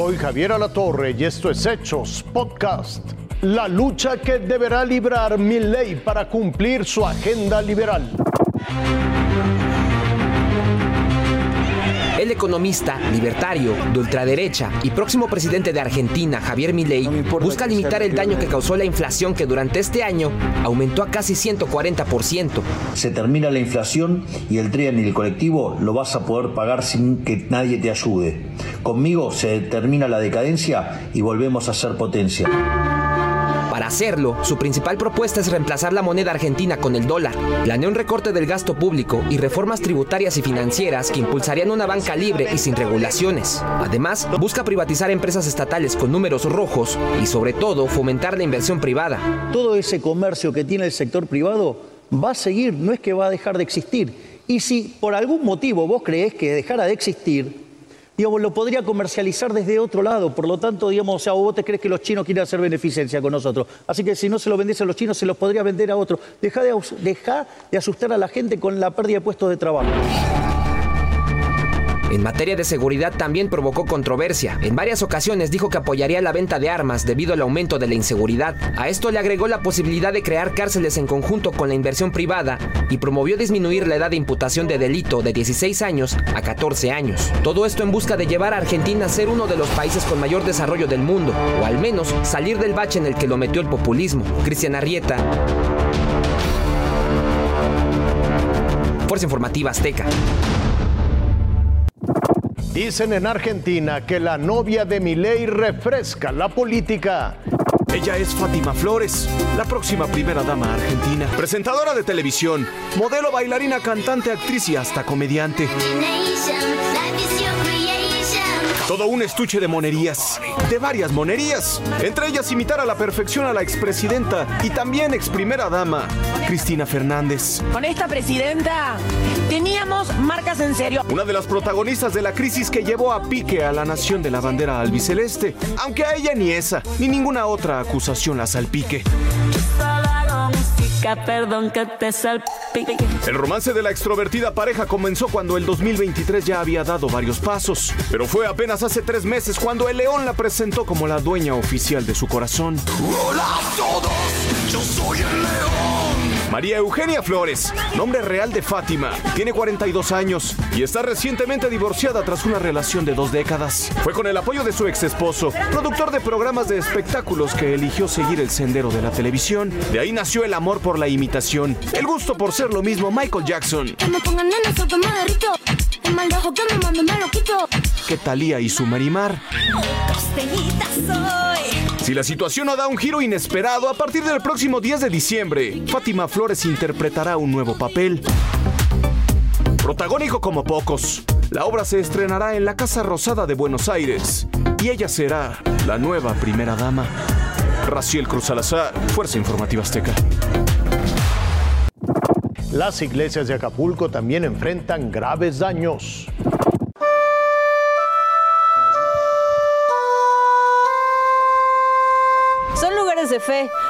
Soy Javier Alatorre y esto es Hechos Podcast. La lucha que deberá librar mi ley para cumplir su agenda liberal. El economista, libertario, de ultraderecha y próximo presidente de Argentina, Javier Milei, busca limitar el daño que causó la inflación que durante este año aumentó a casi 140%. Se termina la inflación y el tren y el colectivo lo vas a poder pagar sin que nadie te ayude. Conmigo se termina la decadencia y volvemos a ser potencia. Para hacerlo, su principal propuesta es reemplazar la moneda argentina con el dólar. Planea un recorte del gasto público y reformas tributarias y financieras que impulsarían una banca libre y sin regulaciones. Además, busca privatizar empresas estatales con números rojos y sobre todo fomentar la inversión privada. Todo ese comercio que tiene el sector privado va a seguir, no es que va a dejar de existir. Y si por algún motivo vos creés que dejara de existir, digamos, lo podría comercializar desde otro lado. Por lo tanto, digamos, o sea, vos te crees que los chinos quieren hacer beneficencia con nosotros. Así que si no se lo vendiese a los chinos, se los podría vender a otros. Deja de, deja de asustar a la gente con la pérdida de puestos de trabajo. En materia de seguridad también provocó controversia. En varias ocasiones dijo que apoyaría la venta de armas debido al aumento de la inseguridad. A esto le agregó la posibilidad de crear cárceles en conjunto con la inversión privada y promovió disminuir la edad de imputación de delito de 16 años a 14 años. Todo esto en busca de llevar a Argentina a ser uno de los países con mayor desarrollo del mundo, o al menos salir del bache en el que lo metió el populismo. Cristian Arrieta. Fuerza Informativa Azteca. Dicen en Argentina que la novia de Milei refresca la política. Ella es Fátima Flores, la próxima primera dama argentina, presentadora de televisión, modelo, bailarina, cantante, actriz y hasta comediante. Todo un estuche de monerías, de varias monerías, entre ellas imitar a la perfección a la expresidenta y también ex primera dama, Cristina Fernández. Con esta presidenta teníamos marcas en serio. Una de las protagonistas de la crisis que llevó a pique a la nación de la bandera albiceleste, aunque a ella ni esa, ni ninguna otra acusación la salpique. Perdón que te salpique. El romance de la extrovertida pareja comenzó cuando el 2023 ya había dado varios pasos, pero fue apenas hace tres meses cuando el león la presentó como la dueña oficial de su corazón. Hola a todos, yo soy el león. María Eugenia Flores, nombre real de Fátima, tiene 42 años y está recientemente divorciada tras una relación de dos décadas. Fue con el apoyo de su ex esposo, productor de programas de espectáculos, que eligió seguir el sendero de la televisión. De ahí nació el amor por la imitación, el gusto por ser lo mismo Michael Jackson. Que Talía y su Marimar. Si la situación no da un giro inesperado, a partir del próximo 10 de diciembre, Fátima Flores interpretará un nuevo papel. Protagónico como pocos, la obra se estrenará en la Casa Rosada de Buenos Aires y ella será la nueva primera dama. Raciel Cruz Salazar, Fuerza Informativa Azteca. Las iglesias de Acapulco también enfrentan graves daños.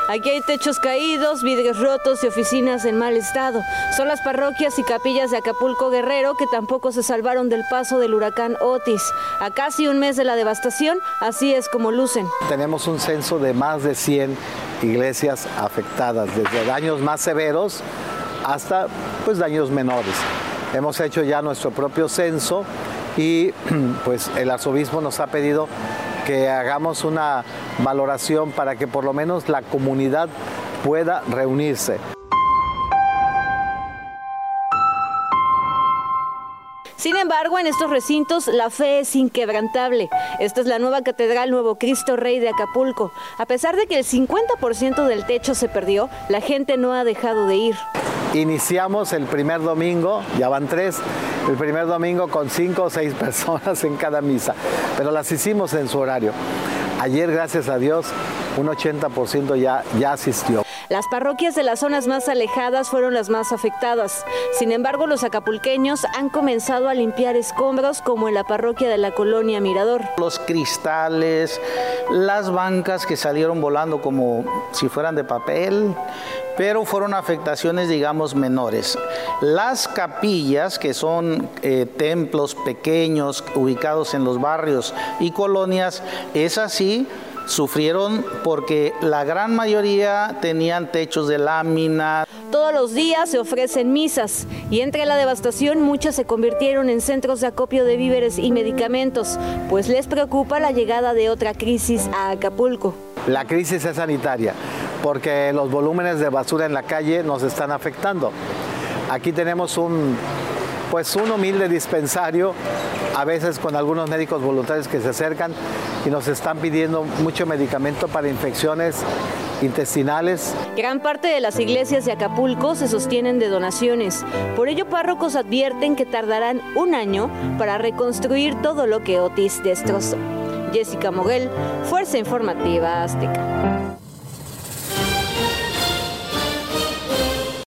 Aquí hay techos caídos, vidrios rotos y oficinas en mal estado. Son las parroquias y capillas de Acapulco Guerrero que tampoco se salvaron del paso del huracán Otis. A casi un mes de la devastación, así es como lucen. Tenemos un censo de más de 100 iglesias afectadas, desde daños más severos hasta pues daños menores. Hemos hecho ya nuestro propio censo y pues el arzobispo nos ha pedido que hagamos una valoración para que por lo menos la comunidad pueda reunirse. Sin embargo, en estos recintos la fe es inquebrantable. Esta es la nueva Catedral Nuevo Cristo Rey de Acapulco. A pesar de que el 50% del techo se perdió, la gente no ha dejado de ir. Iniciamos el primer domingo, ya van tres, el primer domingo con cinco o seis personas en cada misa, pero las hicimos en su horario. Ayer, gracias a Dios, un 80% ya, ya asistió. Las parroquias de las zonas más alejadas fueron las más afectadas. Sin embargo, los acapulqueños han comenzado a limpiar escombros como en la parroquia de la colonia Mirador. Los cristales, las bancas que salieron volando como si fueran de papel, pero fueron afectaciones, digamos, menores. Las capillas, que son eh, templos pequeños ubicados en los barrios y colonias, es así sufrieron porque la gran mayoría tenían techos de lámina. Todos los días se ofrecen misas y entre la devastación muchas se convirtieron en centros de acopio de víveres y medicamentos, pues les preocupa la llegada de otra crisis a Acapulco. La crisis es sanitaria porque los volúmenes de basura en la calle nos están afectando. Aquí tenemos un pues un humilde dispensario, a veces con algunos médicos voluntarios que se acercan y nos están pidiendo mucho medicamento para infecciones intestinales. Gran parte de las iglesias de Acapulco se sostienen de donaciones. Por ello, párrocos advierten que tardarán un año para reconstruir todo lo que Otis destrozó. Jessica Moguel, Fuerza Informativa Azteca.